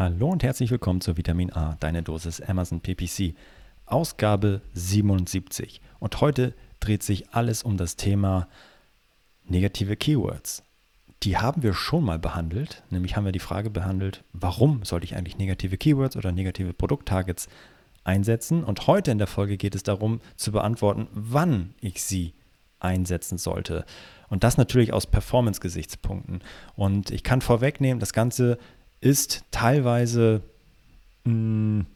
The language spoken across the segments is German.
Hallo und herzlich willkommen zu Vitamin A, deine Dosis Amazon PPC, Ausgabe 77. Und heute dreht sich alles um das Thema negative Keywords. Die haben wir schon mal behandelt, nämlich haben wir die Frage behandelt, warum sollte ich eigentlich negative Keywords oder negative Produkttargets einsetzen? Und heute in der Folge geht es darum zu beantworten, wann ich sie einsetzen sollte. Und das natürlich aus Performance-Gesichtspunkten. Und ich kann vorwegnehmen, das Ganze ist teilweise mh, mm,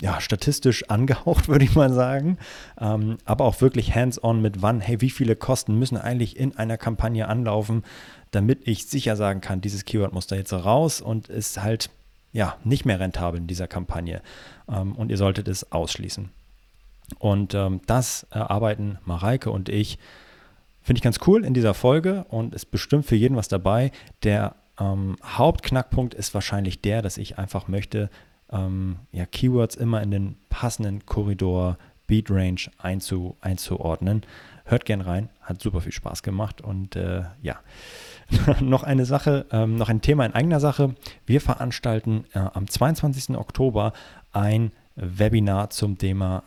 ja, statistisch angehaucht, würde ich mal sagen, ähm, aber auch wirklich hands-on mit wann, hey, wie viele Kosten müssen eigentlich in einer Kampagne anlaufen, damit ich sicher sagen kann, dieses Keyword muss da jetzt raus und ist halt ja nicht mehr rentabel in dieser Kampagne ähm, und ihr solltet es ausschließen. Und ähm, das erarbeiten Mareike und ich Finde ich ganz cool in dieser Folge und ist bestimmt für jeden was dabei. Der ähm, Hauptknackpunkt ist wahrscheinlich der, dass ich einfach möchte, ähm, ja, Keywords immer in den passenden Korridor, Beat Range einzu, einzuordnen. Hört gern rein, hat super viel Spaß gemacht und äh, ja. noch eine Sache, ähm, noch ein Thema in eigener Sache. Wir veranstalten äh, am 22. Oktober ein Webinar zum Thema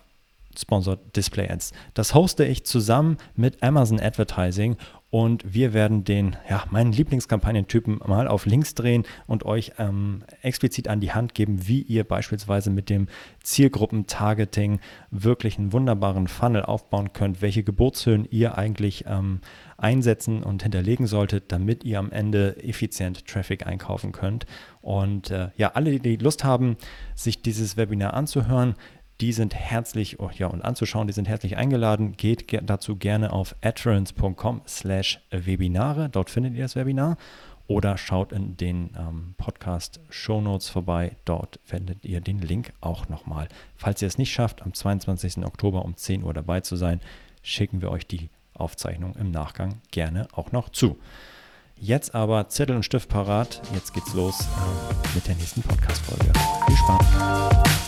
Sponsored Display Ads. Das hoste ich zusammen mit Amazon Advertising und wir werden den, ja, meinen Lieblingskampagnentypen mal auf links drehen und euch ähm, explizit an die Hand geben, wie ihr beispielsweise mit dem Zielgruppen-Targeting wirklich einen wunderbaren Funnel aufbauen könnt, welche Geburtshöhen ihr eigentlich ähm, einsetzen und hinterlegen solltet, damit ihr am Ende effizient Traffic einkaufen könnt. Und äh, ja, alle, die Lust haben, sich dieses Webinar anzuhören, die sind herzlich, oh, ja, und anzuschauen, die sind herzlich eingeladen. Geht ge dazu gerne auf adference.com slash Webinare. Dort findet ihr das Webinar. Oder schaut in den ähm, Podcast Show Notes vorbei. Dort findet ihr den Link auch nochmal. Falls ihr es nicht schafft, am 22. Oktober um 10 Uhr dabei zu sein, schicken wir euch die Aufzeichnung im Nachgang gerne auch noch zu. Jetzt aber Zettel und Stift parat. Jetzt geht's los äh, mit der nächsten Podcast-Folge. Viel Spaß!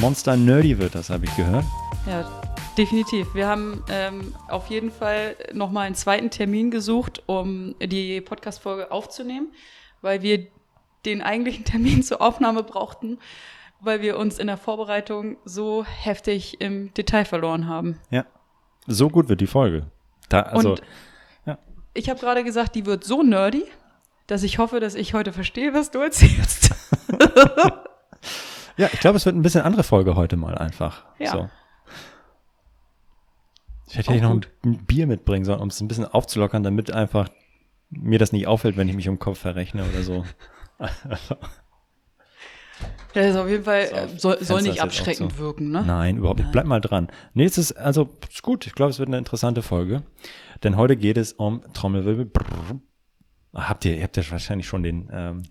Monster Nerdy wird das, habe ich gehört. Ja, definitiv. Wir haben ähm, auf jeden Fall nochmal einen zweiten Termin gesucht, um die Podcast-Folge aufzunehmen, weil wir den eigentlichen Termin zur Aufnahme brauchten, weil wir uns in der Vorbereitung so heftig im Detail verloren haben. Ja, so gut wird die Folge. Da, also, Und ja. ich habe gerade gesagt, die wird so nerdy, dass ich hoffe, dass ich heute verstehe, was du erzählst. Ja, ich glaube, es wird ein bisschen andere Folge heute mal einfach. Ja. So. Ich hätte hier noch ein Bier mitbringen sollen, um es ein bisschen aufzulockern, damit einfach mir das nicht auffällt, wenn ich mich um Kopf verrechne oder so. Ja, das ist auf jeden Fall, so, soll, soll nicht abschreckend so. wirken, ne? Nein, überhaupt nicht. Bleib mal dran. Nee, es ist, also, ist gut. Ich glaube, es wird eine interessante Folge. Denn heute geht es um Trommelwirbel. Brrr, Habt ihr, ihr habt ja wahrscheinlich schon den ähm,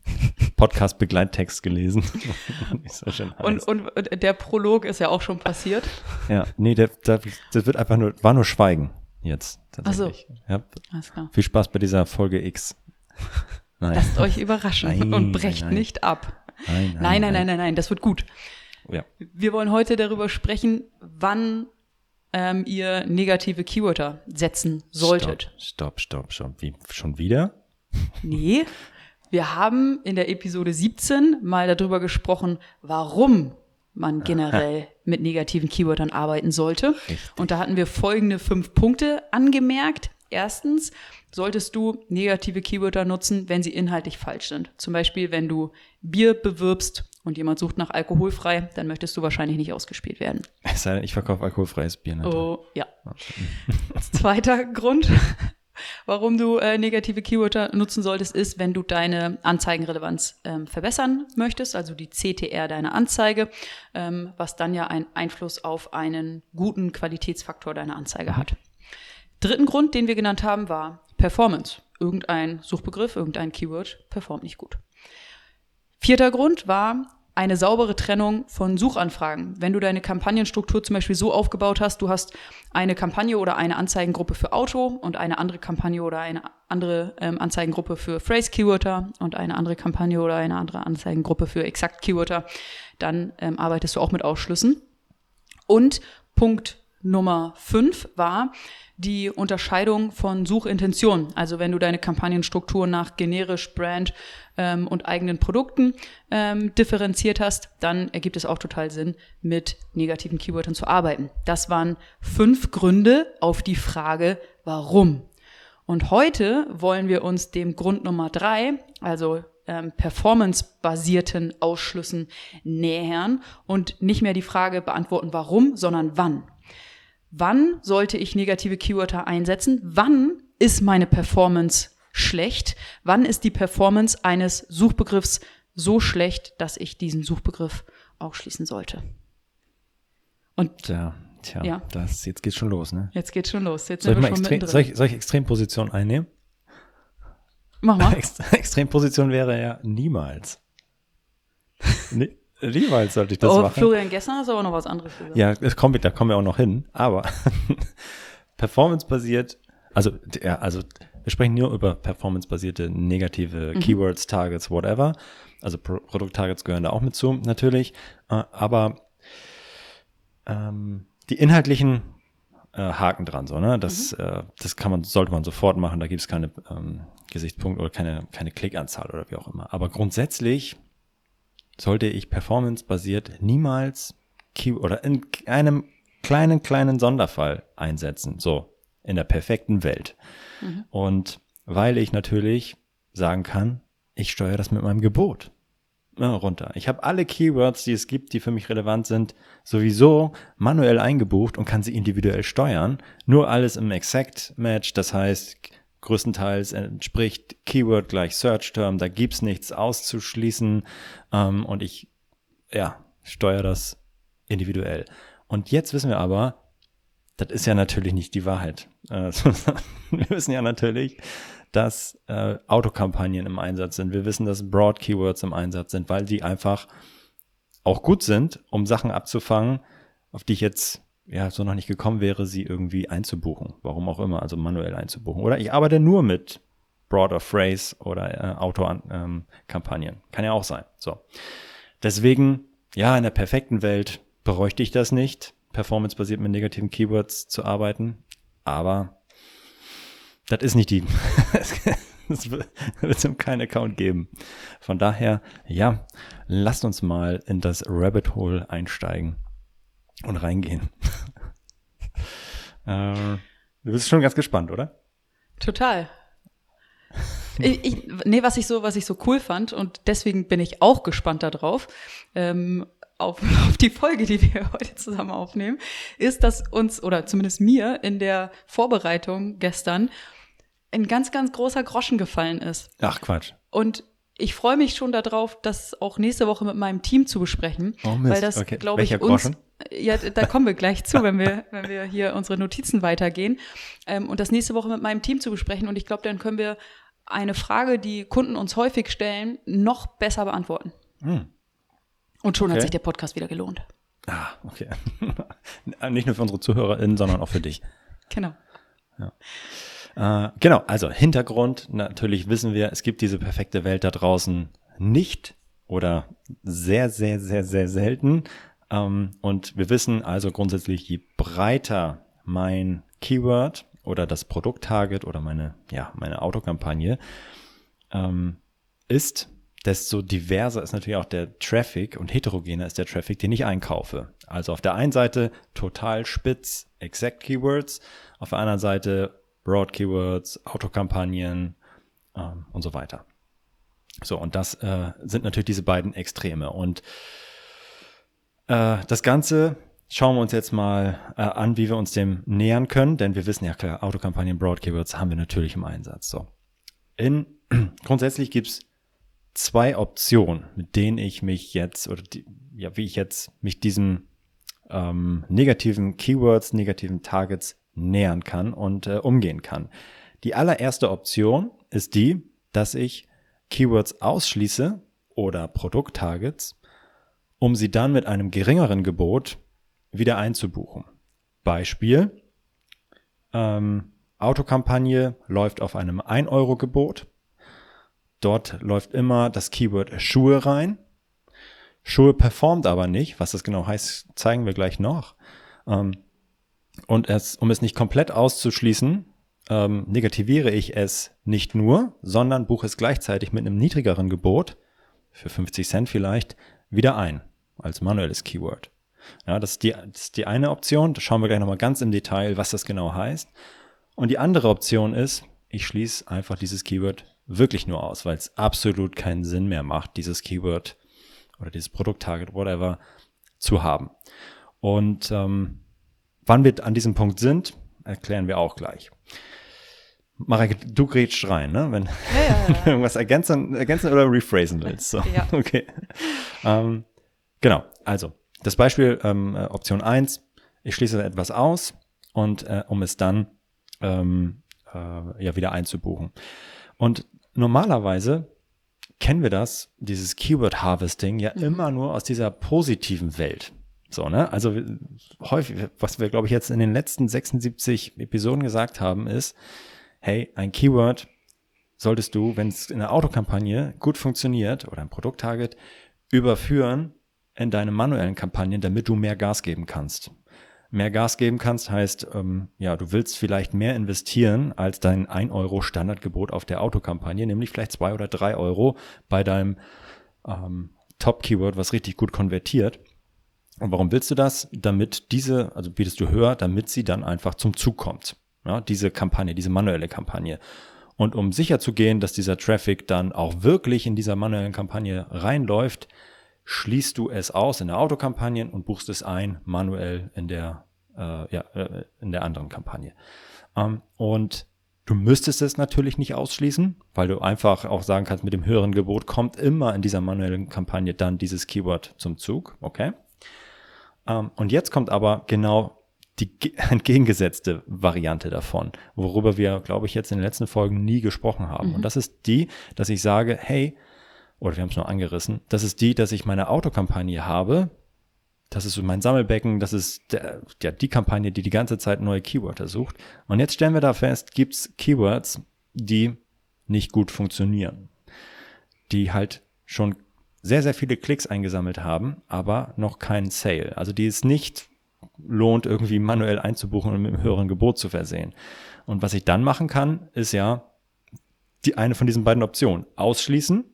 Podcast-Begleittext gelesen. und, und, und der Prolog ist ja auch schon passiert. Ja, nee, der, der, das wird einfach nur, war nur Schweigen jetzt. Tatsächlich. Ach so. Ja. Alles klar. Viel Spaß bei dieser Folge X. Nein. Lasst euch überraschen nein, und brecht nein, nein. nicht ab. Nein nein, nein, nein, nein, nein, das wird gut. Ja. Wir wollen heute darüber sprechen, wann ähm, ihr negative Keywörter setzen solltet. Stopp, stopp, stopp, stopp. Wie, schon wieder? Nee, wir haben in der Episode 17 mal darüber gesprochen, warum man generell mit negativen Keywörtern arbeiten sollte. Richtig. Und da hatten wir folgende fünf Punkte angemerkt. Erstens solltest du negative Keywörter nutzen, wenn sie inhaltlich falsch sind. Zum Beispiel, wenn du Bier bewirbst und jemand sucht nach alkoholfrei, dann möchtest du wahrscheinlich nicht ausgespielt werden. Es sei denn, ich verkaufe alkoholfreies Bier. Natürlich. Oh, ja. Zweiter Grund, Warum du äh, negative Keywörter nutzen solltest, ist, wenn du deine Anzeigenrelevanz ähm, verbessern möchtest, also die CTR deiner Anzeige, ähm, was dann ja einen Einfluss auf einen guten Qualitätsfaktor deiner Anzeige hat. Dritten Grund, den wir genannt haben, war Performance. irgendein Suchbegriff, irgendein Keyword performt nicht gut. Vierter Grund war eine saubere Trennung von Suchanfragen. Wenn du deine Kampagnenstruktur zum Beispiel so aufgebaut hast, du hast eine Kampagne oder eine Anzeigengruppe für Auto und eine andere Kampagne oder eine andere ähm, Anzeigengruppe für Phrase Keyworder und eine andere Kampagne oder eine andere Anzeigengruppe für Exakt Keyworder, dann ähm, arbeitest du auch mit Ausschlüssen. Und Punkt Nummer fünf war, die Unterscheidung von Suchintention. Also wenn du deine Kampagnenstruktur nach generisch, Brand ähm, und eigenen Produkten ähm, differenziert hast, dann ergibt es auch total Sinn, mit negativen Keywörtern zu arbeiten. Das waren fünf Gründe auf die Frage, warum. Und heute wollen wir uns dem Grund Nummer drei, also ähm, performance-basierten Ausschlüssen nähern und nicht mehr die Frage beantworten, warum, sondern wann. Wann sollte ich negative Keywörter einsetzen? Wann ist meine Performance schlecht? Wann ist die Performance eines Suchbegriffs so schlecht, dass ich diesen Suchbegriff ausschließen sollte? Und tja, tja, ja. das, jetzt geht's schon los, ne? Jetzt geht's schon los. Jetzt soll, ich mal extrem, soll, ich, soll ich Extremposition einnehmen? Mach mal. Extremposition wäre ja niemals. nee. Niemals sollte ich das oh, machen. Florian Gessner ist aber noch was anderes gesagt. Ja, das kommt, da kommen wir auch noch hin. Aber performance-basiert, also, ja, also wir sprechen nur über performance-basierte negative mhm. Keywords, Targets, whatever. Also Pro Produkt-Targets gehören da auch mit zu, natürlich. Äh, aber ähm, die inhaltlichen äh, Haken dran, so, ne? Das, mhm. äh, das kann man, sollte man sofort machen. Da gibt es keine ähm, Gesichtspunkte oder keine, keine Klickanzahl oder wie auch immer. Aber grundsätzlich sollte ich performance-basiert niemals Key oder in einem kleinen, kleinen Sonderfall einsetzen. So, in der perfekten Welt. Mhm. Und weil ich natürlich sagen kann, ich steuere das mit meinem Gebot ja, runter. Ich habe alle Keywords, die es gibt, die für mich relevant sind, sowieso manuell eingebucht und kann sie individuell steuern. Nur alles im Exact Match. Das heißt, größtenteils entspricht Keyword gleich Search Term, da gibt's nichts auszuschließen ähm, und ich ja, steuere das individuell. Und jetzt wissen wir aber, das ist ja natürlich nicht die Wahrheit. Äh, wir wissen ja natürlich, dass äh, Autokampagnen im Einsatz sind. Wir wissen, dass Broad Keywords im Einsatz sind, weil die einfach auch gut sind, um Sachen abzufangen, auf die ich jetzt ja, so noch nicht gekommen wäre, sie irgendwie einzubuchen. Warum auch immer, also manuell einzubuchen. Oder ich arbeite nur mit Broader Phrase oder äh, Auto-Kampagnen. Ähm, Kann ja auch sein. So. Deswegen, ja, in der perfekten Welt bräuchte ich das nicht, performance-basiert mit negativen Keywords zu arbeiten. Aber das ist nicht die. Es wird es keinen Account geben. Von daher, ja, lasst uns mal in das Rabbit Hole einsteigen und reingehen. äh, du bist schon ganz gespannt, oder? Total. Ich, ich, nee, was ich so, was ich so cool fand und deswegen bin ich auch gespannt darauf, ähm, auf, auf die Folge, die wir heute zusammen aufnehmen, ist, dass uns oder zumindest mir in der Vorbereitung gestern ein ganz, ganz großer Groschen gefallen ist. Ach Quatsch. Und ich freue mich schon darauf, das auch nächste Woche mit meinem Team zu besprechen, oh Mist. weil das, okay. glaube ich, uns, ja, da kommen wir gleich zu, wenn wir, wenn wir hier unsere Notizen weitergehen, ähm, und das nächste Woche mit meinem Team zu besprechen. Und ich glaube, dann können wir eine Frage, die Kunden uns häufig stellen, noch besser beantworten. Hm. Und schon okay. hat sich der Podcast wieder gelohnt. Ah, okay. Nicht nur für unsere ZuhörerInnen, sondern auch für dich. Genau. Ja. Äh, genau, also Hintergrund, natürlich wissen wir, es gibt diese perfekte Welt da draußen nicht oder sehr, sehr, sehr, sehr selten. Ähm, und wir wissen also grundsätzlich, je breiter mein Keyword oder das Produkttarget oder meine, ja, meine Autokampagne ähm, ist, desto diverser ist natürlich auch der Traffic und heterogener ist der Traffic, den ich einkaufe. Also auf der einen Seite total spitz, exact Keywords, auf der anderen Seite Broad Keywords, Autokampagnen ähm, und so weiter. So, und das äh, sind natürlich diese beiden Extreme. Und äh, das Ganze schauen wir uns jetzt mal äh, an, wie wir uns dem nähern können, denn wir wissen ja klar, Autokampagnen, Broad Keywords haben wir natürlich im Einsatz. So. In, grundsätzlich gibt's zwei Optionen, mit denen ich mich jetzt, oder die, ja, wie ich jetzt mich diesem ähm, negativen Keywords, negativen Targets nähern kann und äh, umgehen kann. Die allererste Option ist die, dass ich Keywords ausschließe oder Produkttargets, um sie dann mit einem geringeren Gebot wieder einzubuchen. Beispiel, ähm, Autokampagne läuft auf einem 1-Euro-Gebot. Dort läuft immer das Keyword Schuhe rein. Schuhe performt aber nicht. Was das genau heißt, zeigen wir gleich noch. Ähm, und es, um es nicht komplett auszuschließen, ähm, negativiere ich es nicht nur, sondern buche es gleichzeitig mit einem niedrigeren Gebot, für 50 Cent vielleicht, wieder ein, als manuelles Keyword. Ja, das ist die, das ist die eine Option. Da schauen wir gleich nochmal ganz im Detail, was das genau heißt. Und die andere Option ist, ich schließe einfach dieses Keyword wirklich nur aus, weil es absolut keinen Sinn mehr macht, dieses Keyword oder dieses Produkttarget, whatever, zu haben. Und ähm, wann wir an diesem Punkt sind, erklären wir auch gleich. Marek, du grätsch rein, ne? Wenn ja, ja, ja. irgendwas ergänzen, ergänzen oder rephrasen willst. So. Ja. Okay. Ähm, genau, also das Beispiel ähm, äh, Option 1, ich schließe etwas aus und äh, um es dann ähm, äh, ja wieder einzubuchen. Und normalerweise kennen wir das, dieses Keyword Harvesting, ja mhm. immer nur aus dieser positiven Welt. So, ne? Also häufig, was wir, glaube ich, jetzt in den letzten 76 Episoden gesagt haben, ist, hey, ein Keyword solltest du, wenn es in der Autokampagne gut funktioniert oder ein Produkttarget, überführen in deine manuellen Kampagnen, damit du mehr Gas geben kannst. Mehr Gas geben kannst heißt, ähm, ja, du willst vielleicht mehr investieren als dein 1 Euro Standardgebot auf der Autokampagne, nämlich vielleicht 2 oder 3 Euro bei deinem ähm, Top-Keyword, was richtig gut konvertiert. Und warum willst du das? Damit diese, also bietest du höher, damit sie dann einfach zum Zug kommt. Ja, diese Kampagne, diese manuelle Kampagne. Und um sicher zu gehen, dass dieser Traffic dann auch wirklich in dieser manuellen Kampagne reinläuft, schließt du es aus in der Autokampagne und buchst es ein manuell in der, äh, ja, äh, in der anderen Kampagne. Ähm, und du müsstest es natürlich nicht ausschließen, weil du einfach auch sagen kannst, mit dem höheren Gebot kommt immer in dieser manuellen Kampagne dann dieses Keyword zum Zug. Okay. Ähm, und jetzt kommt aber genau die entgegengesetzte Variante davon, worüber wir, glaube ich, jetzt in den letzten Folgen nie gesprochen haben. Mhm. Und das ist die, dass ich sage, hey, oder wir haben es nur angerissen, das ist die, dass ich meine Autokampagne habe. Das ist so mein Sammelbecken, das ist der, der, die Kampagne, die die ganze Zeit neue Keywörter sucht. Und jetzt stellen wir da fest, gibt's Keywords, die nicht gut funktionieren. Die halt schon sehr, sehr viele Klicks eingesammelt haben, aber noch keinen Sale. Also die es nicht lohnt, irgendwie manuell einzubuchen und mit einem höheren Gebot zu versehen. Und was ich dann machen kann, ist ja die eine von diesen beiden Optionen. Ausschließen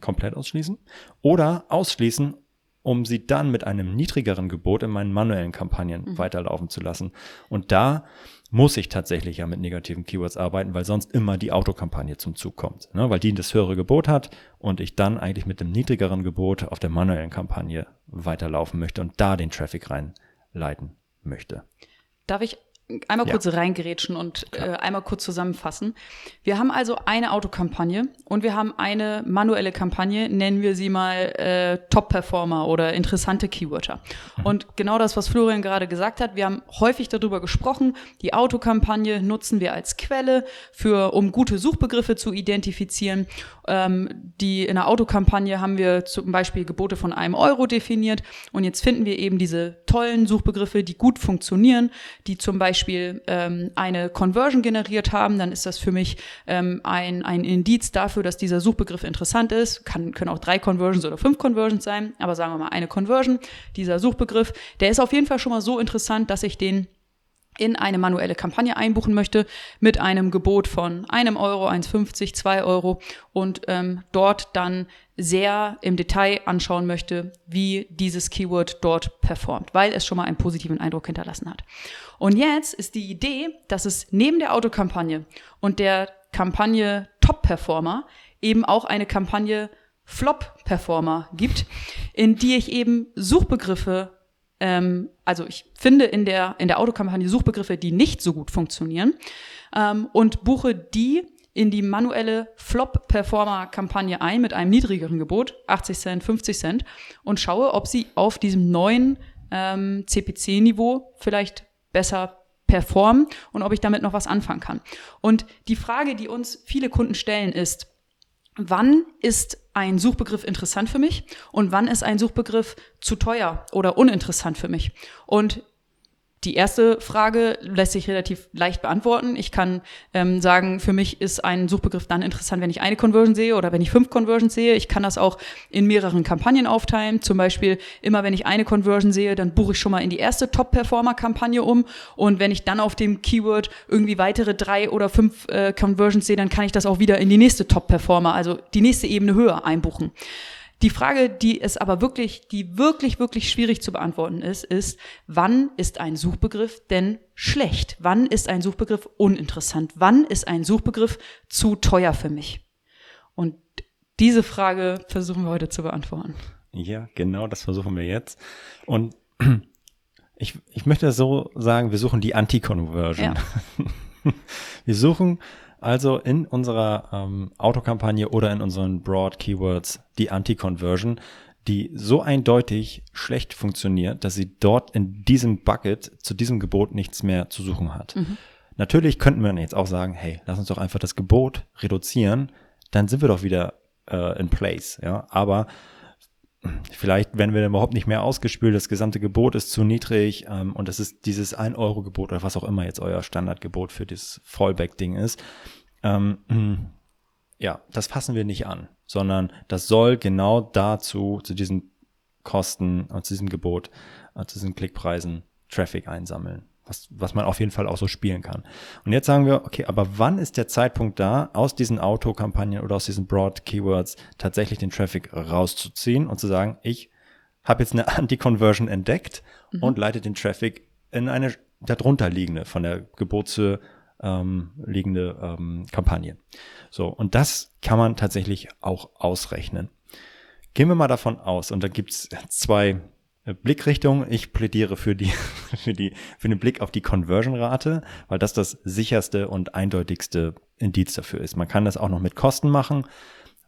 komplett ausschließen oder ausschließen, um sie dann mit einem niedrigeren Gebot in meinen manuellen Kampagnen mhm. weiterlaufen zu lassen. Und da muss ich tatsächlich ja mit negativen Keywords arbeiten, weil sonst immer die Autokampagne zum Zug kommt. Ne? Weil die das höhere Gebot hat und ich dann eigentlich mit dem niedrigeren Gebot auf der manuellen Kampagne weiterlaufen möchte und da den Traffic reinleiten möchte. Darf ich einmal ja. kurz reingerätschen und äh, einmal kurz zusammenfassen. Wir haben also eine Autokampagne und wir haben eine manuelle Kampagne, nennen wir sie mal äh, Top-Performer oder interessante Keywörter. Mhm. Und genau das, was Florian gerade gesagt hat, wir haben häufig darüber gesprochen, die Autokampagne nutzen wir als Quelle für, um gute Suchbegriffe zu identifizieren. Ähm, die in der Autokampagne haben wir zum Beispiel Gebote von einem Euro definiert und jetzt finden wir eben diese tollen Suchbegriffe, die gut funktionieren, die zum Beispiel Beispiel ähm, eine Conversion generiert haben, dann ist das für mich ähm, ein, ein Indiz dafür, dass dieser Suchbegriff interessant ist. Kann, können auch drei Conversions oder fünf Conversions sein, aber sagen wir mal eine Conversion, dieser Suchbegriff, der ist auf jeden Fall schon mal so interessant, dass ich den in eine manuelle Kampagne einbuchen möchte mit einem Gebot von einem Euro, 1,50, 2 Euro und ähm, dort dann sehr im Detail anschauen möchte, wie dieses Keyword dort performt, weil es schon mal einen positiven Eindruck hinterlassen hat. Und jetzt ist die Idee, dass es neben der Autokampagne und der Kampagne Top Performer eben auch eine Kampagne Flop Performer gibt, in die ich eben Suchbegriffe ähm, also ich finde in der, in der Autokampagne Suchbegriffe, die nicht so gut funktionieren ähm, und buche die in die manuelle Flop-Performer-Kampagne ein mit einem niedrigeren Gebot, 80 Cent, 50 Cent, und schaue, ob sie auf diesem neuen ähm, CPC-Niveau vielleicht besser performen und ob ich damit noch was anfangen kann. Und die Frage, die uns viele Kunden stellen, ist, wann ist ein Suchbegriff interessant für mich und wann ist ein Suchbegriff zu teuer oder uninteressant für mich? Und die erste Frage lässt sich relativ leicht beantworten. Ich kann ähm, sagen, für mich ist ein Suchbegriff dann interessant, wenn ich eine Conversion sehe oder wenn ich fünf Conversions sehe. Ich kann das auch in mehreren Kampagnen aufteilen. Zum Beispiel immer, wenn ich eine Conversion sehe, dann buche ich schon mal in die erste Top-Performer-Kampagne um. Und wenn ich dann auf dem Keyword irgendwie weitere drei oder fünf äh, Conversions sehe, dann kann ich das auch wieder in die nächste Top-Performer, also die nächste Ebene höher einbuchen. Die Frage, die es aber wirklich, die wirklich, wirklich schwierig zu beantworten ist, ist, wann ist ein Suchbegriff denn schlecht? Wann ist ein Suchbegriff uninteressant? Wann ist ein Suchbegriff zu teuer für mich? Und diese Frage versuchen wir heute zu beantworten. Ja, genau, das versuchen wir jetzt. Und ich, ich möchte so sagen, wir suchen die Anti-Conversion. Ja. wir suchen also in unserer ähm, Autokampagne oder in unseren Broad Keywords die Anti-Conversion, die so eindeutig schlecht funktioniert, dass sie dort in diesem Bucket zu diesem Gebot nichts mehr zu suchen hat. Mhm. Natürlich könnten wir jetzt auch sagen, hey, lass uns doch einfach das Gebot reduzieren, dann sind wir doch wieder äh, in place, ja. Aber vielleicht werden wir überhaupt nicht mehr ausgespült, das gesamte Gebot ist zu niedrig ähm, und das ist dieses 1-Euro-Gebot oder was auch immer jetzt euer Standardgebot für das Fallback-Ding ist. Ähm, ja, das fassen wir nicht an, sondern das soll genau dazu, zu diesen Kosten, äh, zu diesem Gebot, äh, zu diesen Klickpreisen Traffic einsammeln was, was man auf jeden Fall auch so spielen kann. Und jetzt sagen wir, okay, aber wann ist der Zeitpunkt da, aus diesen Autokampagnen oder aus diesen Broad Keywords tatsächlich den Traffic rauszuziehen und zu sagen, ich habe jetzt eine Anti-Conversion entdeckt mhm. und leite den Traffic in eine darunter liegende, von der Gebotshöhe ähm, liegende ähm, Kampagne. So, und das kann man tatsächlich auch ausrechnen. Gehen wir mal davon aus, und da gibt's zwei Blickrichtung. Ich plädiere für die, für die, für den Blick auf die Conversion-Rate, weil das das sicherste und eindeutigste Indiz dafür ist. Man kann das auch noch mit Kosten machen,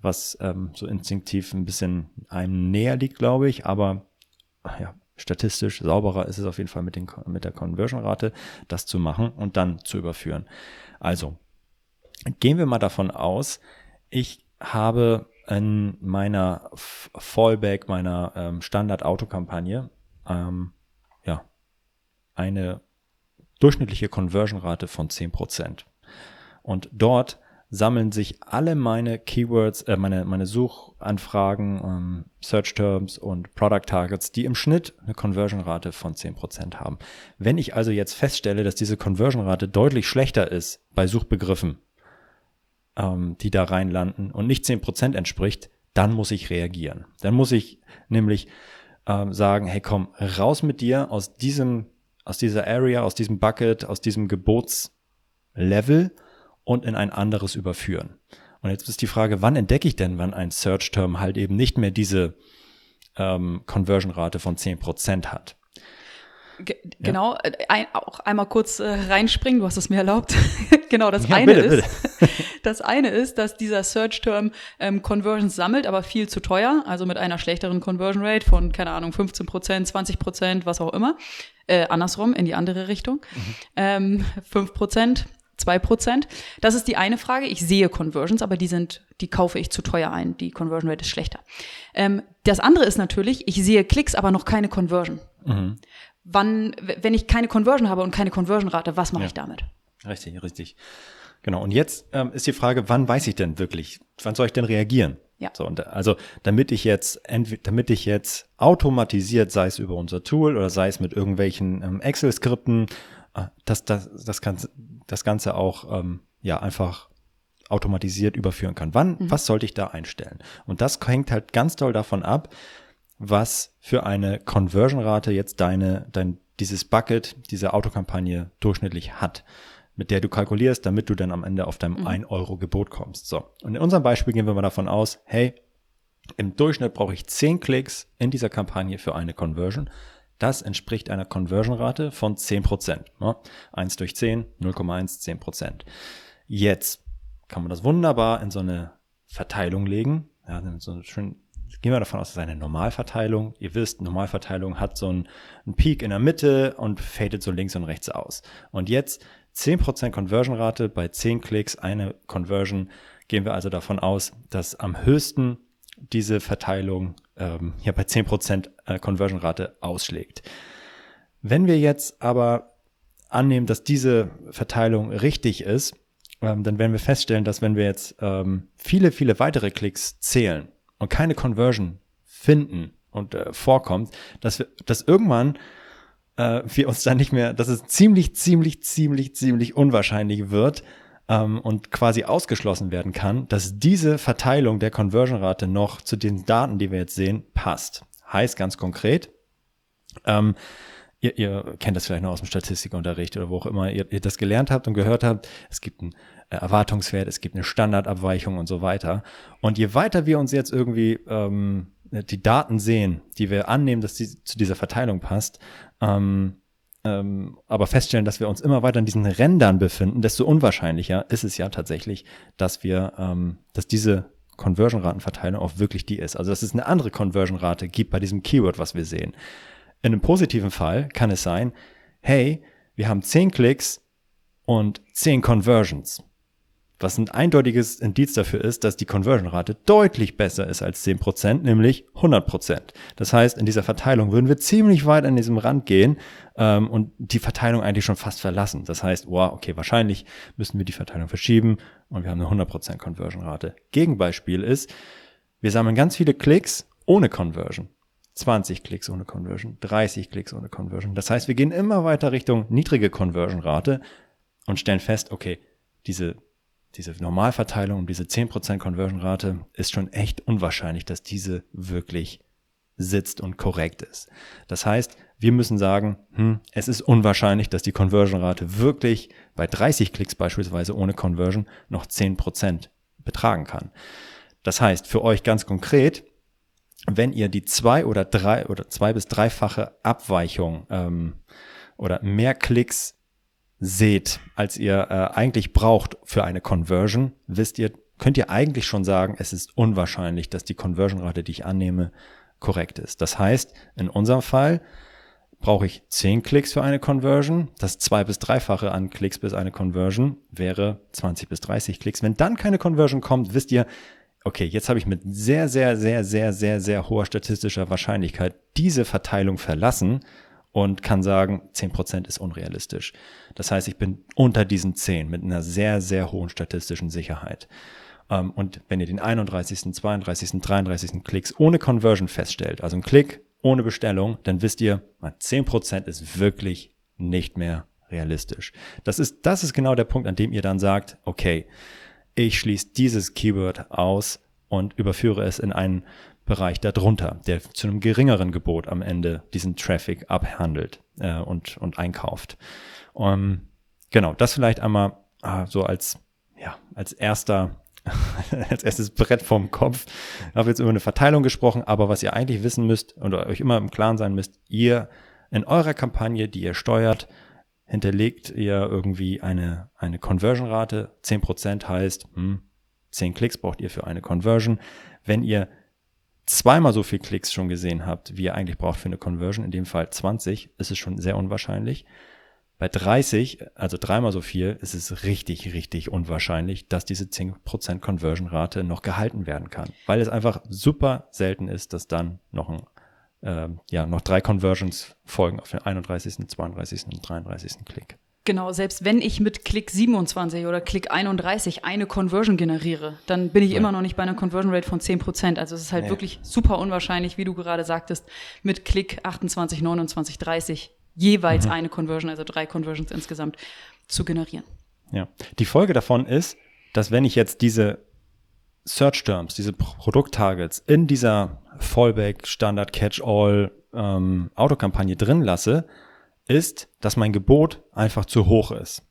was ähm, so instinktiv ein bisschen einem näher liegt, glaube ich, aber ja, statistisch sauberer ist es auf jeden Fall mit, den, mit der Conversion-Rate, das zu machen und dann zu überführen. Also, gehen wir mal davon aus, ich habe in meiner Fallback, meiner ähm, Standard-Autokampagne, ähm, ja, eine durchschnittliche Conversion-Rate von 10%. Und dort sammeln sich alle meine Keywords, äh, meine, meine Suchanfragen, ähm, Search Terms und Product Targets, die im Schnitt eine Conversion-Rate von 10% haben. Wenn ich also jetzt feststelle, dass diese Conversion-Rate deutlich schlechter ist bei Suchbegriffen, ähm, die da reinlanden und nicht zehn Prozent entspricht, dann muss ich reagieren. Dann muss ich nämlich ähm, sagen, hey komm, raus mit dir aus diesem, aus dieser Area, aus diesem Bucket, aus diesem Gebotslevel und in ein anderes überführen. Und jetzt ist die Frage, wann entdecke ich denn, wann ein Search-Term halt eben nicht mehr diese ähm, Conversion-Rate von zehn Prozent hat? G genau, ja. Äh, ein, auch einmal kurz äh, reinspringen, du hast es mir erlaubt. genau, das ja, eine bitte, ist, bitte. das eine ist, dass dieser Search-Term ähm, Conversions sammelt, aber viel zu teuer, also mit einer schlechteren Conversion Rate von, keine Ahnung, 15 Prozent, 20 Prozent, was auch immer. Äh, andersrum, in die andere Richtung. Mhm. Ähm, 5 Prozent, 2 Prozent. Das ist die eine Frage. Ich sehe Conversions, aber die sind, die kaufe ich zu teuer ein. Die Conversion Rate ist schlechter. Ähm, das andere ist natürlich, ich sehe Klicks, aber noch keine Conversion. Mhm wann, wenn ich keine Conversion habe und keine Conversion-Rate, was mache ja. ich damit? Richtig, richtig. Genau. Und jetzt ähm, ist die Frage, wann weiß ich denn wirklich, wann soll ich denn reagieren? Ja. So, und also damit ich jetzt, damit ich jetzt automatisiert, sei es über unser Tool oder sei es mit irgendwelchen ähm, Excel-Skripten, äh, das, das, das, kann, das Ganze auch ähm, ja einfach automatisiert überführen kann. Wann, mhm. was sollte ich da einstellen? Und das hängt halt ganz doll davon ab, was für eine Conversion-Rate jetzt deine, dein, dieses Bucket, diese Autokampagne durchschnittlich hat, mit der du kalkulierst, damit du dann am Ende auf deinem mhm. 1-Euro-Gebot kommst. So. Und in unserem Beispiel gehen wir mal davon aus, hey, im Durchschnitt brauche ich 10 Klicks in dieser Kampagne für eine Conversion. Das entspricht einer Conversion-Rate von 10%. Ne? 1 durch 10, 0,1, 10%. Jetzt kann man das wunderbar in so eine Verteilung legen. Ja, so eine schön gehen wir davon aus, das ist eine Normalverteilung. Ihr wisst, Normalverteilung hat so einen, einen Peak in der Mitte und fadet so links und rechts aus. Und jetzt 10% Conversion-Rate bei 10 Klicks, eine Conversion, gehen wir also davon aus, dass am höchsten diese Verteilung ähm, hier bei 10% äh, Conversion-Rate ausschlägt. Wenn wir jetzt aber annehmen, dass diese Verteilung richtig ist, ähm, dann werden wir feststellen, dass wenn wir jetzt ähm, viele, viele weitere Klicks zählen und keine Conversion finden und äh, vorkommt, dass wir, dass irgendwann äh, wir uns dann nicht mehr, dass es ziemlich, ziemlich, ziemlich, ziemlich unwahrscheinlich wird ähm, und quasi ausgeschlossen werden kann, dass diese Verteilung der Conversion-Rate noch zu den Daten, die wir jetzt sehen, passt. Heißt ganz konkret, ähm, ihr, ihr kennt das vielleicht noch aus dem Statistikunterricht oder wo auch immer ihr, ihr das gelernt habt und gehört habt, es gibt äh, Erwartungswert, es gibt eine Standardabweichung und so weiter. Und je weiter wir uns jetzt irgendwie ähm, die Daten sehen, die wir annehmen, dass die zu dieser Verteilung passt, ähm, ähm, aber feststellen, dass wir uns immer weiter in diesen Rändern befinden, desto unwahrscheinlicher ist es ja tatsächlich, dass wir, ähm, dass diese Conversion-Ratenverteilung auch wirklich die ist. Also dass es eine andere Conversion-Rate gibt bei diesem Keyword, was wir sehen. In einem positiven Fall kann es sein, hey, wir haben 10 Klicks und 10 Conversions. Was ein eindeutiges Indiz dafür ist, dass die Conversion-Rate deutlich besser ist als 10%, nämlich 100%. Das heißt, in dieser Verteilung würden wir ziemlich weit an diesem Rand gehen ähm, und die Verteilung eigentlich schon fast verlassen. Das heißt, wow, okay, wahrscheinlich müssen wir die Verteilung verschieben und wir haben eine 100% Conversion-Rate. Gegenbeispiel ist, wir sammeln ganz viele Klicks ohne Conversion. 20 Klicks ohne Conversion, 30 Klicks ohne Conversion. Das heißt, wir gehen immer weiter Richtung niedrige Conversion-Rate und stellen fest, okay, diese, diese Normalverteilung um diese 10% Conversion-Rate ist schon echt unwahrscheinlich, dass diese wirklich sitzt und korrekt ist. Das heißt, wir müssen sagen, hm, es ist unwahrscheinlich, dass die Conversion-Rate wirklich bei 30 Klicks beispielsweise ohne Conversion noch 10% betragen kann. Das heißt, für euch ganz konkret, wenn ihr die zwei oder drei oder zwei bis dreifache Abweichung ähm, oder mehr Klicks seht, als ihr äh, eigentlich braucht für eine Conversion, wisst ihr, könnt ihr eigentlich schon sagen, es ist unwahrscheinlich, dass die Conversion-Rate, die ich annehme, korrekt ist. Das heißt, in unserem Fall brauche ich zehn Klicks für eine Conversion. Das zwei bis dreifache an Klicks bis eine Conversion wäre 20 bis 30 Klicks. Wenn dann keine Conversion kommt, wisst ihr, okay, jetzt habe ich mit sehr, sehr, sehr, sehr, sehr, sehr hoher statistischer Wahrscheinlichkeit diese Verteilung verlassen und kann sagen, 10% ist unrealistisch. Das heißt, ich bin unter diesen 10 mit einer sehr, sehr hohen statistischen Sicherheit. Ähm, und wenn ihr den 31., 32., 33. Klicks ohne Conversion feststellt, also ein Klick ohne Bestellung, dann wisst ihr, 10% ist wirklich nicht mehr realistisch. Das ist, das ist genau der Punkt, an dem ihr dann sagt, okay, ich schließe dieses Keyword aus und überführe es in einen Bereich darunter, der zu einem geringeren Gebot am Ende diesen Traffic abhandelt äh, und, und einkauft. Um, genau, das vielleicht einmal äh, so als, ja, als erster als erstes Brett vom Kopf. Ich habe jetzt über eine Verteilung gesprochen, aber was ihr eigentlich wissen müsst und euch immer im Klaren sein müsst, ihr in eurer Kampagne, die ihr steuert, hinterlegt ihr irgendwie eine, eine Conversion-Rate. 10% heißt, hm, 10 Klicks braucht ihr für eine Conversion. Wenn ihr zweimal so viel Klicks schon gesehen habt, wie ihr eigentlich braucht für eine Conversion, in dem Fall 20, ist es schon sehr unwahrscheinlich. Bei 30, also dreimal so viel, ist es richtig, richtig unwahrscheinlich, dass diese 10% Conversion-Rate noch gehalten werden kann. Weil es einfach super selten ist, dass dann noch ein ähm, ja, noch drei Conversions folgen auf den 31., 32. und 33. Klick. Genau, selbst wenn ich mit Klick 27 oder Klick 31 eine Conversion generiere, dann bin ich ja. immer noch nicht bei einer Conversion Rate von 10%. Also es ist halt ja. wirklich super unwahrscheinlich, wie du gerade sagtest, mit Klick 28, 29, 30 jeweils mhm. eine Conversion, also drei Conversions insgesamt zu generieren. Ja, die Folge davon ist, dass wenn ich jetzt diese Search Terms, diese Produkttargets in dieser Fallback, Standard, Catch-all ähm, Autokampagne drin lasse, ist, dass mein Gebot einfach zu hoch ist.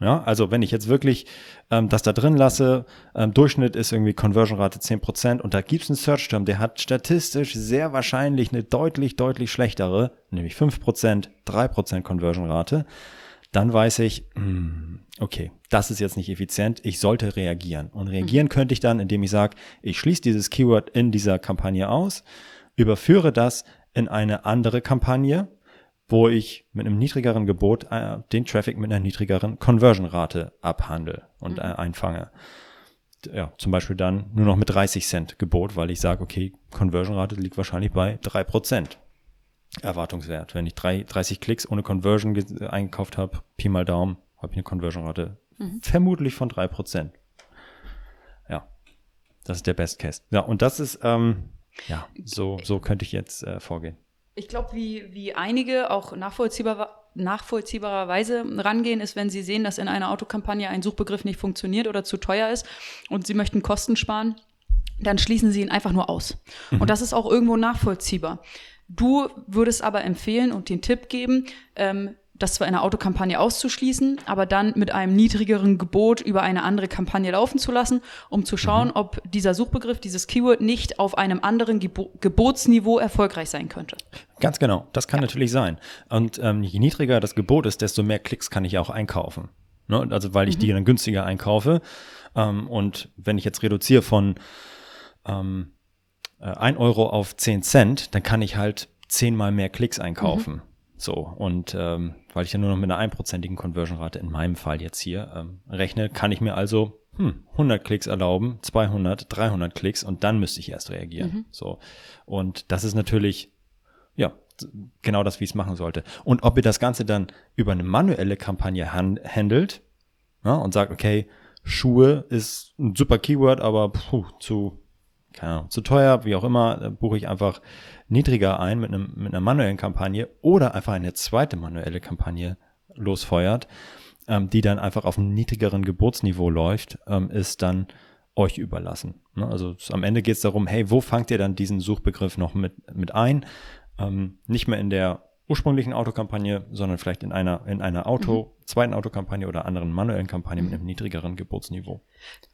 Ja, also wenn ich jetzt wirklich ähm, das da drin lasse, ähm, Durchschnitt ist irgendwie Conversion-Rate 10% und da gibt es einen Search-Term, der hat statistisch sehr wahrscheinlich eine deutlich, deutlich schlechtere, nämlich 5%, 3% Conversion-Rate, dann weiß ich, hm, okay, das ist jetzt nicht effizient, ich sollte reagieren. Und reagieren mhm. könnte ich dann, indem ich sage, ich schließe dieses Keyword in dieser Kampagne aus, überführe das in eine andere Kampagne, wo ich mit einem niedrigeren Gebot äh, den Traffic mit einer niedrigeren Conversion-Rate abhandle und äh, einfange. Ja, zum Beispiel dann nur noch mit 30 Cent Gebot, weil ich sage, okay, Conversion-Rate liegt wahrscheinlich bei drei Prozent. Erwartungswert. Wenn ich drei, 30 Klicks ohne Conversion eingekauft habe, Pi mal Daumen, habe ich eine Conversion-Rate mhm. vermutlich von drei Prozent. Ja, das ist der Best Case. Ja, und das ist, ähm, ja, so, so könnte ich jetzt äh, vorgehen. Ich glaube, wie, wie einige auch nachvollziehbar, nachvollziehbarerweise rangehen, ist, wenn sie sehen, dass in einer Autokampagne ein Suchbegriff nicht funktioniert oder zu teuer ist und sie möchten Kosten sparen, dann schließen sie ihn einfach nur aus. Mhm. Und das ist auch irgendwo nachvollziehbar. Du würdest aber empfehlen und den Tipp geben, ähm, das zwar in einer Autokampagne auszuschließen, aber dann mit einem niedrigeren Gebot über eine andere Kampagne laufen zu lassen, um zu schauen, mhm. ob dieser Suchbegriff, dieses Keyword nicht auf einem anderen Gebo Gebotsniveau erfolgreich sein könnte. Ganz genau, das kann ja. natürlich sein. Und ähm, je niedriger das Gebot ist, desto mehr Klicks kann ich auch einkaufen. Ne? Also weil ich mhm. die dann günstiger einkaufe. Ähm, und wenn ich jetzt reduziere von ähm, 1 äh, Euro auf 10 Cent, dann kann ich halt zehnmal mehr Klicks einkaufen. Mhm. So, und ähm, weil ich ja nur noch mit einer einprozentigen Conversion-Rate in meinem Fall jetzt hier ähm, rechne, kann ich mir also hm, 100 Klicks erlauben, 200, 300 Klicks und dann müsste ich erst reagieren. Mhm. So, und das ist natürlich, ja, genau das, wie es machen sollte. Und ob ihr das Ganze dann über eine manuelle Kampagne handelt ja, und sagt, okay, Schuhe ist ein super Keyword, aber puh, zu keine Ahnung, zu teuer, wie auch immer, buche ich einfach niedriger ein mit, einem, mit einer manuellen Kampagne oder einfach eine zweite manuelle Kampagne losfeuert, ähm, die dann einfach auf einem niedrigeren Geburtsniveau läuft, ähm, ist dann euch überlassen. Ne? Also am Ende geht es darum, hey, wo fangt ihr dann diesen Suchbegriff noch mit, mit ein? Ähm, nicht mehr in der ursprünglichen Autokampagne, sondern vielleicht in einer, in einer Auto, mhm. Zweiten Autokampagne oder anderen manuellen Kampagne mit mhm. einem niedrigeren Geburtsniveau.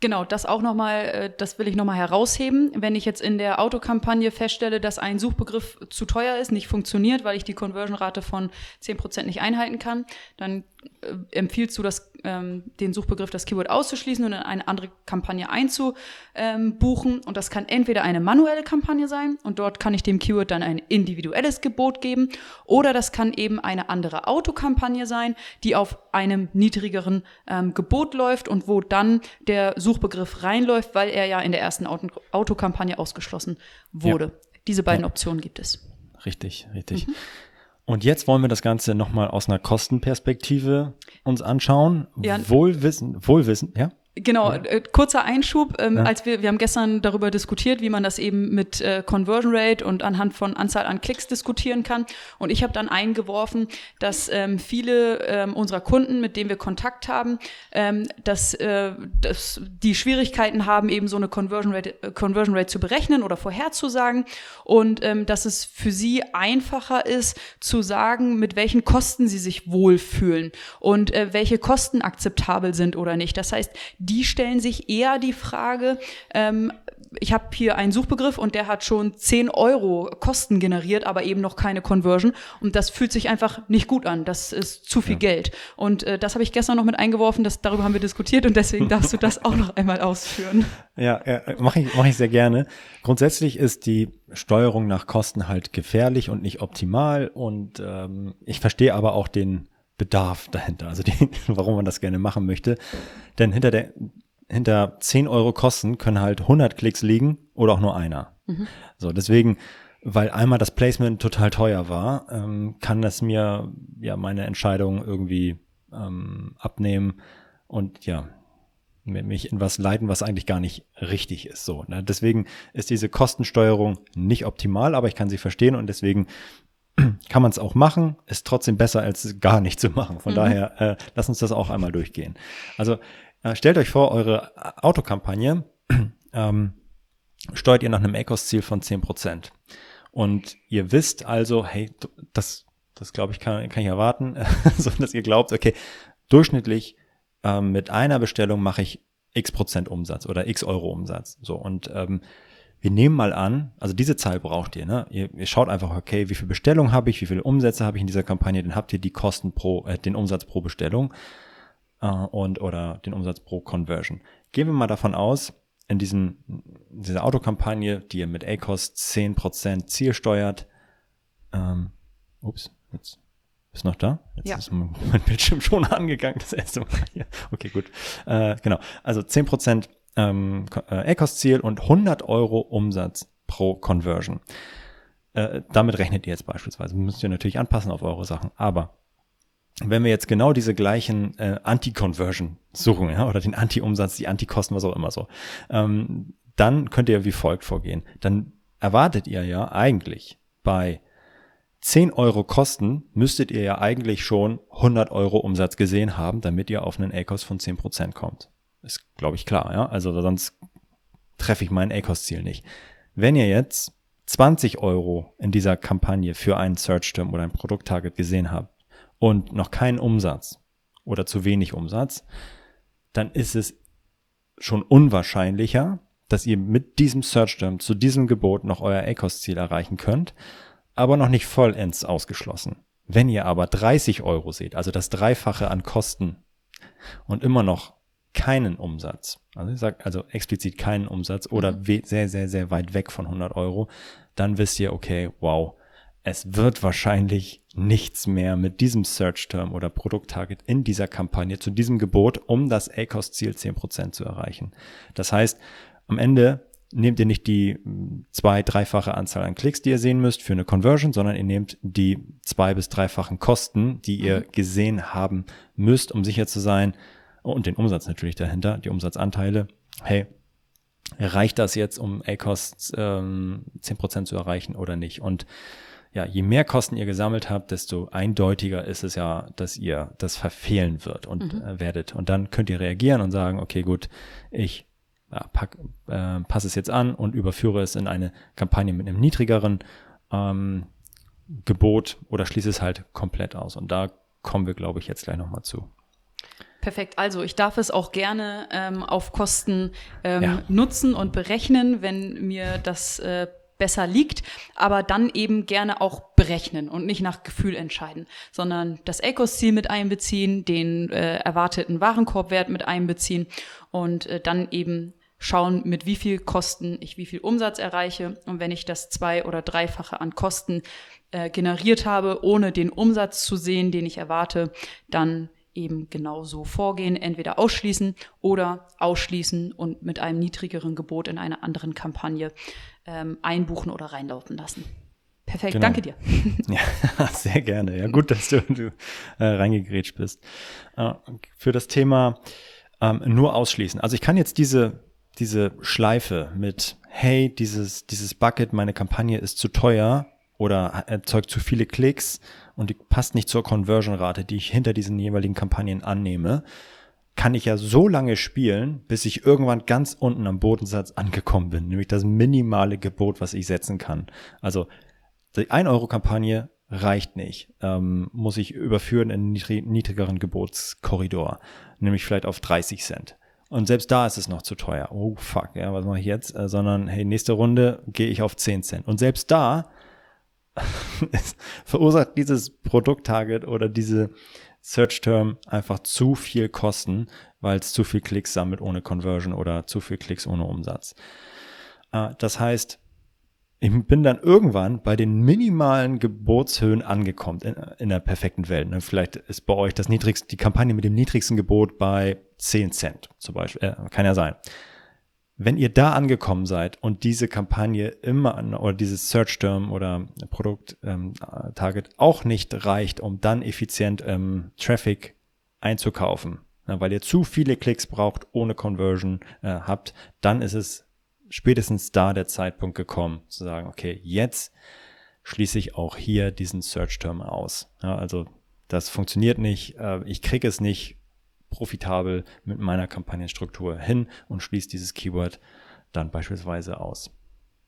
Genau, das auch nochmal, äh, das will ich nochmal herausheben. Wenn ich jetzt in der Autokampagne feststelle, dass ein Suchbegriff zu teuer ist, nicht funktioniert, weil ich die Conversion-Rate von 10% nicht einhalten kann, dann äh, empfiehlst du, das, ähm, den Suchbegriff, das Keyword auszuschließen und in eine andere Kampagne einzubuchen. Und das kann entweder eine manuelle Kampagne sein und dort kann ich dem Keyword dann ein individuelles Gebot geben oder das kann eben eine andere Autokampagne sein, die auf einem niedrigeren ähm, Gebot läuft und wo dann der Suchbegriff reinläuft, weil er ja in der ersten Auto Autokampagne ausgeschlossen wurde. Ja. Diese beiden ja. Optionen gibt es. Richtig, richtig. Mhm. Und jetzt wollen wir das Ganze nochmal aus einer Kostenperspektive uns anschauen. Ja. Wohlwissen, Wohlwissen, ja? Genau, äh, kurzer Einschub. Ähm, ja. Als wir, wir haben gestern darüber diskutiert, wie man das eben mit äh, Conversion Rate und anhand von Anzahl an Klicks diskutieren kann. Und ich habe dann eingeworfen, dass ähm, viele ähm, unserer Kunden, mit denen wir Kontakt haben, ähm, dass, äh, dass die Schwierigkeiten haben, eben so eine Conversion Rate, äh, Conversion Rate zu berechnen oder vorherzusagen. Und ähm, dass es für sie einfacher ist, zu sagen, mit welchen Kosten sie sich wohlfühlen und äh, welche Kosten akzeptabel sind oder nicht. Das heißt, die stellen sich eher die Frage, ähm, ich habe hier einen Suchbegriff und der hat schon 10 Euro Kosten generiert, aber eben noch keine Conversion. Und das fühlt sich einfach nicht gut an. Das ist zu viel ja. Geld. Und äh, das habe ich gestern noch mit eingeworfen, das, darüber haben wir diskutiert und deswegen darfst du das auch noch einmal ausführen. Ja, ja mache ich, mach ich sehr gerne. Grundsätzlich ist die Steuerung nach Kosten halt gefährlich und nicht optimal. Und ähm, ich verstehe aber auch den Bedarf dahinter, also die, warum man das gerne machen möchte. Denn hinter der, hinter 10 Euro Kosten können halt 100 Klicks liegen oder auch nur einer. Mhm. So, deswegen, weil einmal das Placement total teuer war, ähm, kann das mir ja meine Entscheidung irgendwie ähm, abnehmen und ja, mich in was leiten, was eigentlich gar nicht richtig ist. So, ne? Deswegen ist diese Kostensteuerung nicht optimal, aber ich kann sie verstehen und deswegen kann man es auch machen, ist trotzdem besser, als gar nicht zu machen. Von mhm. daher, äh, lass uns das auch einmal durchgehen. Also äh, stellt euch vor, eure Autokampagne ähm, steuert ihr nach einem ECOS-Ziel von 10%. Und ihr wisst also, hey, das, das glaube ich, kann, kann ich erwarten, so dass ihr glaubt, okay, durchschnittlich ähm, mit einer Bestellung mache ich x Prozent Umsatz oder x Euro Umsatz. So und ähm, wir nehmen mal an, also diese Zahl braucht ihr, ne? Ihr, ihr schaut einfach, okay, wie viel Bestellung habe ich, wie viele Umsätze habe ich in dieser Kampagne, dann habt ihr die Kosten pro, äh, den Umsatz pro Bestellung äh, und oder den Umsatz pro Conversion. Gehen wir mal davon aus, in diesem, dieser Autokampagne, die ihr mit ACOS 10% Ziel steuert, ähm, ups, jetzt ist noch da? Jetzt Ja. ist mein mein Bildschirm schon angegangen, das erste Mal hier. Okay, gut. Äh, genau. Also 10% ähm, äh, ACOS-Ziel und 100 Euro Umsatz pro Conversion. Äh, damit rechnet ihr jetzt beispielsweise. Müsst ihr natürlich anpassen auf eure Sachen. Aber wenn wir jetzt genau diese gleichen äh, Anti-Conversion suchen, ja, oder den Anti-Umsatz, die Anti-Kosten, was auch immer so, ähm, dann könnt ihr wie folgt vorgehen. Dann erwartet ihr ja eigentlich bei 10 Euro Kosten müsstet ihr ja eigentlich schon 100 Euro Umsatz gesehen haben, damit ihr auf einen ACOS von 10% kommt. Ist, glaube ich, klar, ja. Also sonst treffe ich mein ACOS-Ziel nicht. Wenn ihr jetzt 20 Euro in dieser Kampagne für einen Search-Term oder ein Produkt-Target gesehen habt und noch keinen Umsatz oder zu wenig Umsatz, dann ist es schon unwahrscheinlicher, dass ihr mit diesem Search-Term zu diesem Gebot noch euer ACOS-Ziel erreichen könnt, aber noch nicht vollends ausgeschlossen. Wenn ihr aber 30 Euro seht, also das Dreifache an Kosten und immer noch keinen Umsatz, also ich sage also explizit keinen Umsatz oder we- sehr, sehr, sehr weit weg von 100 Euro, dann wisst ihr, okay, wow, es wird wahrscheinlich nichts mehr mit diesem Search-Term oder Produkt-Target in dieser Kampagne zu diesem Gebot, um das ACOS-Ziel 10% zu erreichen. Das heißt, am Ende nehmt ihr nicht die mh, zwei-, dreifache Anzahl an Klicks, die ihr sehen müsst für eine Conversion, sondern ihr nehmt die zwei- bis dreifachen Kosten, die ihr gesehen haben müsst, um sicher zu sein, und den Umsatz natürlich dahinter, die Umsatzanteile. Hey, reicht das jetzt, um ACOS ähm, 10% zu erreichen oder nicht? Und ja, je mehr Kosten ihr gesammelt habt, desto eindeutiger ist es ja, dass ihr das verfehlen wird und äh, werdet. Und dann könnt ihr reagieren und sagen, okay, gut, ich ja, pack, äh, passe es jetzt an und überführe es in eine Kampagne mit einem niedrigeren ähm, Gebot oder schließe es halt komplett aus. Und da kommen wir, glaube ich, jetzt gleich nochmal zu. Perfekt. Also ich darf es auch gerne ähm, auf Kosten ähm, Ja. nutzen und berechnen, wenn mir das äh, besser liegt, aber dann eben gerne auch berechnen und nicht nach Gefühl entscheiden, sondern das ACOS-Ziel mit einbeziehen, den äh, erwarteten Warenkorbwert mit einbeziehen und äh, dann eben schauen, mit wie viel Kosten ich wie viel Umsatz erreiche. Und wenn ich das zwei- oder dreifache an Kosten äh, generiert habe, ohne den Umsatz zu sehen, den ich erwarte, dann eben genau so vorgehen, entweder ausschließen oder ausschließen und mit einem niedrigeren Gebot in einer anderen Kampagne ähm, einbuchen oder reinlaufen lassen. Perfekt, Genau. danke dir. Ja, sehr gerne. Ja, gut, dass du, du äh, reingegrätscht bist. Äh, für das Thema ähm, nur ausschließen. Also ich kann jetzt diese, diese Schleife mit, hey, dieses, dieses Bucket, meine Kampagne ist zu teuer oder erzeugt zu viele Klicks und die passt nicht zur Conversion-Rate, die ich hinter diesen jeweiligen Kampagnen annehme, kann ich ja so lange spielen, bis ich irgendwann ganz unten am Bodensatz angekommen bin, nämlich das minimale Gebot, was ich setzen kann. Also die 1-Euro-Kampagne reicht nicht, ähm, muss ich überführen in einen niedrig niedrigeren Gebotskorridor, nämlich vielleicht auf 30 Cent. Und selbst da ist es noch zu teuer. Oh fuck, ja, was mache ich jetzt? Äh, sondern hey, nächste Runde gehe ich auf 10 Cent. Und selbst da verursacht dieses Produkt-Target oder diese Search-Term einfach zu viel Kosten, weil es zu viel Klicks sammelt ohne Conversion oder zu viel Klicks ohne Umsatz. Äh, Das heißt, ich bin dann irgendwann bei den minimalen Gebotshöhen angekommen in, in der perfekten Welt. ne? Vielleicht ist bei euch das niedrigste, die Kampagne mit dem niedrigsten Gebot bei 10 Cent zum Beispiel. Äh, kann ja sein. Wenn ihr da angekommen seid und diese Kampagne immer an, oder dieses Search Term oder Produkt ähm, Target auch nicht reicht, um dann effizient ähm, Traffic einzukaufen, na, weil ihr zu viele Klicks braucht, ohne Conversion äh, habt, dann ist es spätestens da der Zeitpunkt gekommen, zu sagen, okay, jetzt schließe ich auch hier diesen Search Term aus. Ja, also das funktioniert nicht, äh, ich kriege es nicht profitabel mit meiner Kampagnenstruktur hin und schließe dieses Keyword dann beispielsweise aus.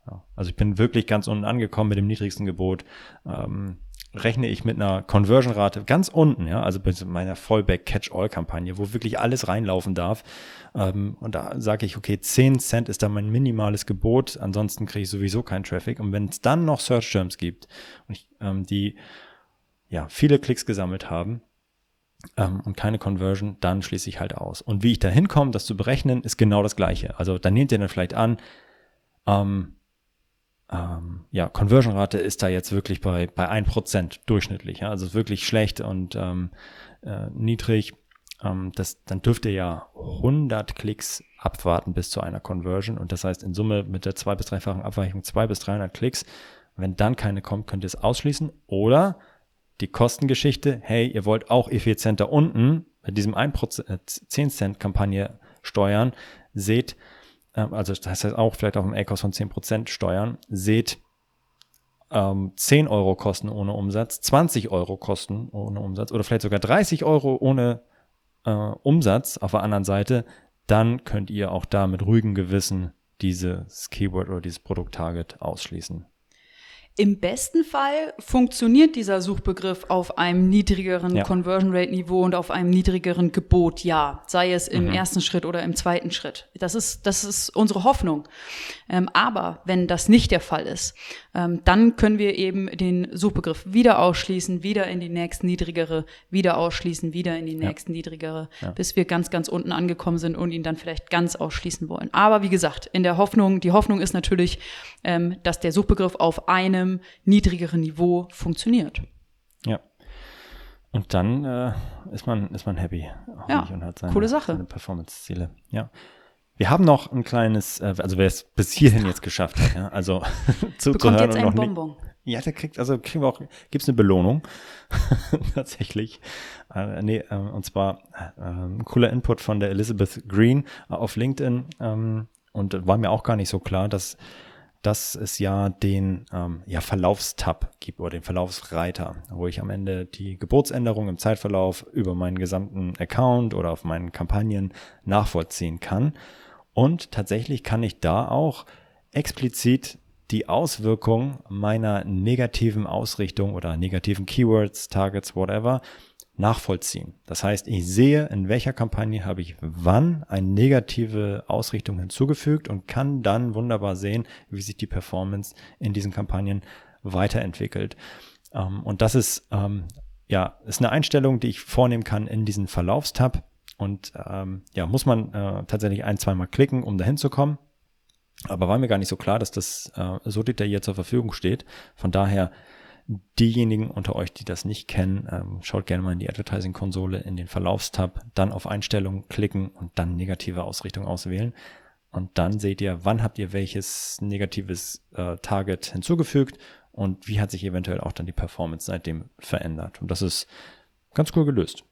Ja, also ich bin wirklich ganz unten angekommen mit dem niedrigsten Gebot. Ähm, rechne ich mit einer Conversion-Rate ganz unten, ja, also bei meiner Fallback-Catch-All-Kampagne, wo wirklich alles reinlaufen darf. Ähm, und da sage ich, okay, 10 Cent ist da mein minimales Gebot, ansonsten kriege ich sowieso keinen Traffic. Und wenn es dann noch Search Terms gibt, ich, ähm, die ja viele Klicks gesammelt haben, ähm, und keine Conversion, dann schließe ich halt aus. Und wie ich da hinkomme, das zu berechnen, ist genau das Gleiche. Also dann nehmt ihr dann vielleicht an, ähm, ähm, ja, Conversion-Rate ist da jetzt wirklich bei, bei 1% durchschnittlich. Ja? Also wirklich schlecht und ähm, äh, niedrig. Ähm, das, dann dürft ihr ja 100 Klicks abwarten bis zu einer Conversion. Und das heißt in Summe mit der zwei- bis dreifachen Abweichung 200 bis 300 Klicks. Wenn dann keine kommt, könnt ihr es ausschließen. Oder die Kostengeschichte, hey, ihr wollt auch effizienter unten mit diesem 1%, 10 Cent Kampagne steuern, seht, ähm, also das heißt auch vielleicht auf einem A-Kost von 10% steuern, seht ähm, 10 Euro Kosten ohne Umsatz, 20 Euro Kosten ohne Umsatz oder vielleicht sogar 30 Euro ohne äh, Umsatz auf der anderen Seite, dann könnt ihr auch da mit ruhigem Gewissen dieses Keyword oder dieses Produkt-Target ausschließen. Im besten Fall funktioniert dieser Suchbegriff auf einem niedrigeren Ja. Conversion Rate Niveau und auf einem niedrigeren Gebot, ja. Sei es Mhm. im ersten Schritt oder im zweiten Schritt. Das ist, das ist unsere Hoffnung. Ähm, aber wenn das nicht der Fall ist, ähm, dann können wir eben den Suchbegriff wieder ausschließen, wieder in die nächst niedrigere, wieder ausschließen, wieder in die nächst niedrigere, bis wir ganz, ganz unten angekommen sind und ihn dann vielleicht ganz ausschließen wollen. Aber wie gesagt, in der Hoffnung, die Hoffnung ist natürlich, ähm, dass der Suchbegriff auf einem niedrigeren Niveau funktioniert. Ja. Und dann äh, ist man ist man happy Ja, und hat seine, coole Sache. seine Performance-Ziele. Ja. Wir haben noch ein kleines, äh, also wer es bis hierhin jetzt geschafft hat, ja, also zuzuhören Bekommt jetzt und ein noch nicht, Bonbon. Ja, der kriegt, also kriegen wir auch, gibt's eine Belohnung. Tatsächlich. Äh, nee, äh, und zwar äh, ein cooler Input von der Elizabeth Green auf LinkedIn. Ähm, und war mir auch gar nicht so klar, dass, dass es ja den ähm, ja, Verlaufstab gibt oder den Verlaufsreiter, wo ich am Ende die Geburtsänderung im Zeitverlauf über meinen gesamten Account oder auf meinen Kampagnen nachvollziehen kann. Und tatsächlich kann ich da auch explizit die Auswirkung meiner negativen Ausrichtung oder negativen Keywords, Targets, whatever, nachvollziehen. Das heißt, ich sehe, in welcher Kampagne habe ich wann eine negative Ausrichtung hinzugefügt und kann dann wunderbar sehen, wie sich die Performance in diesen Kampagnen weiterentwickelt. Ähm, und das ist, ähm, ja, ist eine Einstellung, die ich vornehmen kann in diesen Verlaufstab. Und ähm, ja, muss man äh, tatsächlich ein, zweimal klicken, um dahin zu kommen. Aber war mir gar nicht so klar, dass das äh, so detailliert zur Verfügung steht. Von daher, diejenigen unter euch, die das nicht kennen, ähm, schaut gerne mal in die Advertising-Konsole, in den Verlaufstab, dann auf Einstellungen klicken und dann negative Ausrichtung auswählen. Und dann seht ihr, wann habt ihr welches negatives äh, Target hinzugefügt und wie hat sich eventuell auch dann die Performance seitdem verändert. Und das ist ganz cool gelöst.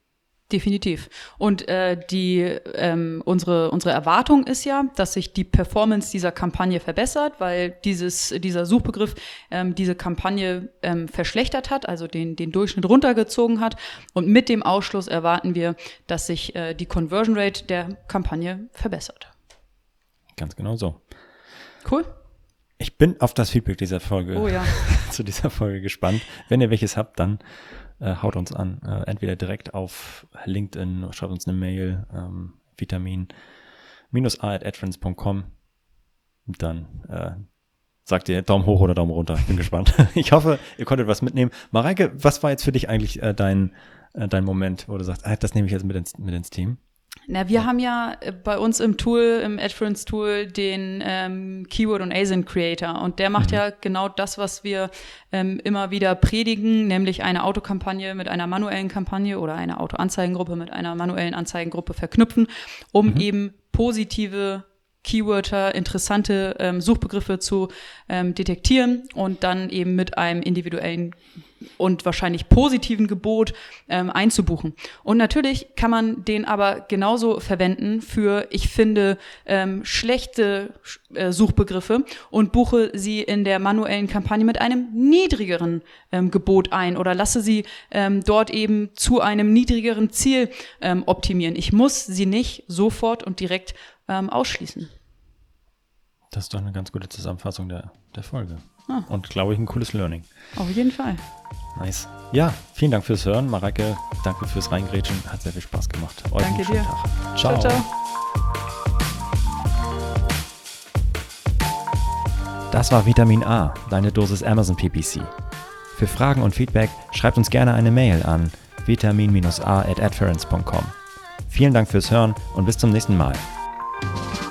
Definitiv. Und äh, die ähm, unsere unsere Erwartung ist ja, dass sich die Performance dieser Kampagne verbessert, weil dieses dieser Suchbegriff ähm, diese Kampagne ähm, verschlechtert hat, also den den Durchschnitt runtergezogen hat. Und mit dem Ausschluss erwarten wir, dass sich äh, die Conversion Rate der Kampagne verbessert. Ganz genau so. Cool. Ich bin auf das Feedback dieser Folge, Oh ja. zu dieser Folge gespannt. Wenn ihr welches habt, dann äh, haut uns an. Äh, entweder direkt auf LinkedIn, schreibt uns eine Mail, ähm, vitamin a.adfriends.com. Und dann äh, sagt ihr Daumen hoch oder Daumen runter. Ich bin gespannt. Ich hoffe, ihr konntet was mitnehmen. Mareike, was war jetzt für dich eigentlich äh, dein, äh, dein Moment, wo du sagst, ah, das nehme ich jetzt mit ins, mit ins Team? Na, wir haben ja äh, bei uns im Tool, im AdFriends Tool, den ähm, Keyword und ASIN Creator. Und der macht ja genau das, was wir ähm, immer wieder predigen, nämlich eine Autokampagne mit einer manuellen Kampagne oder eine Autoanzeigengruppe mit einer manuellen Anzeigengruppe verknüpfen, um eben positive Keywörter, interessante ähm, Suchbegriffe zu ähm, detektieren und dann eben mit einem individuellen und wahrscheinlich positiven Gebot ähm, einzubuchen. Und natürlich kann man den aber genauso verwenden für, ich finde, ähm, schlechte äh, Suchbegriffe und buche sie in der manuellen Kampagne mit einem niedrigeren ähm, Gebot ein oder lasse sie ähm, dort eben zu einem niedrigeren Ziel ähm, optimieren. Ich muss sie nicht sofort und direkt ähm, ausschließen. Das ist doch eine ganz gute Zusammenfassung der, der Folge. Ah. Und glaube ich, ein cooles Learning. Auf jeden Fall. Nice. Ja, vielen Dank fürs Hören. Mareike, danke fürs Reingrätschen. Hat sehr viel Spaß gemacht. Euch danke dir. Tag. Ciao. ciao, ciao. Das war Vitamin A, deine Dosis Amazon PPC. Für Fragen und Feedback schreibt uns gerne eine Mail an vitamin-a at Vielen Dank fürs Hören und bis zum nächsten Mal. Bye.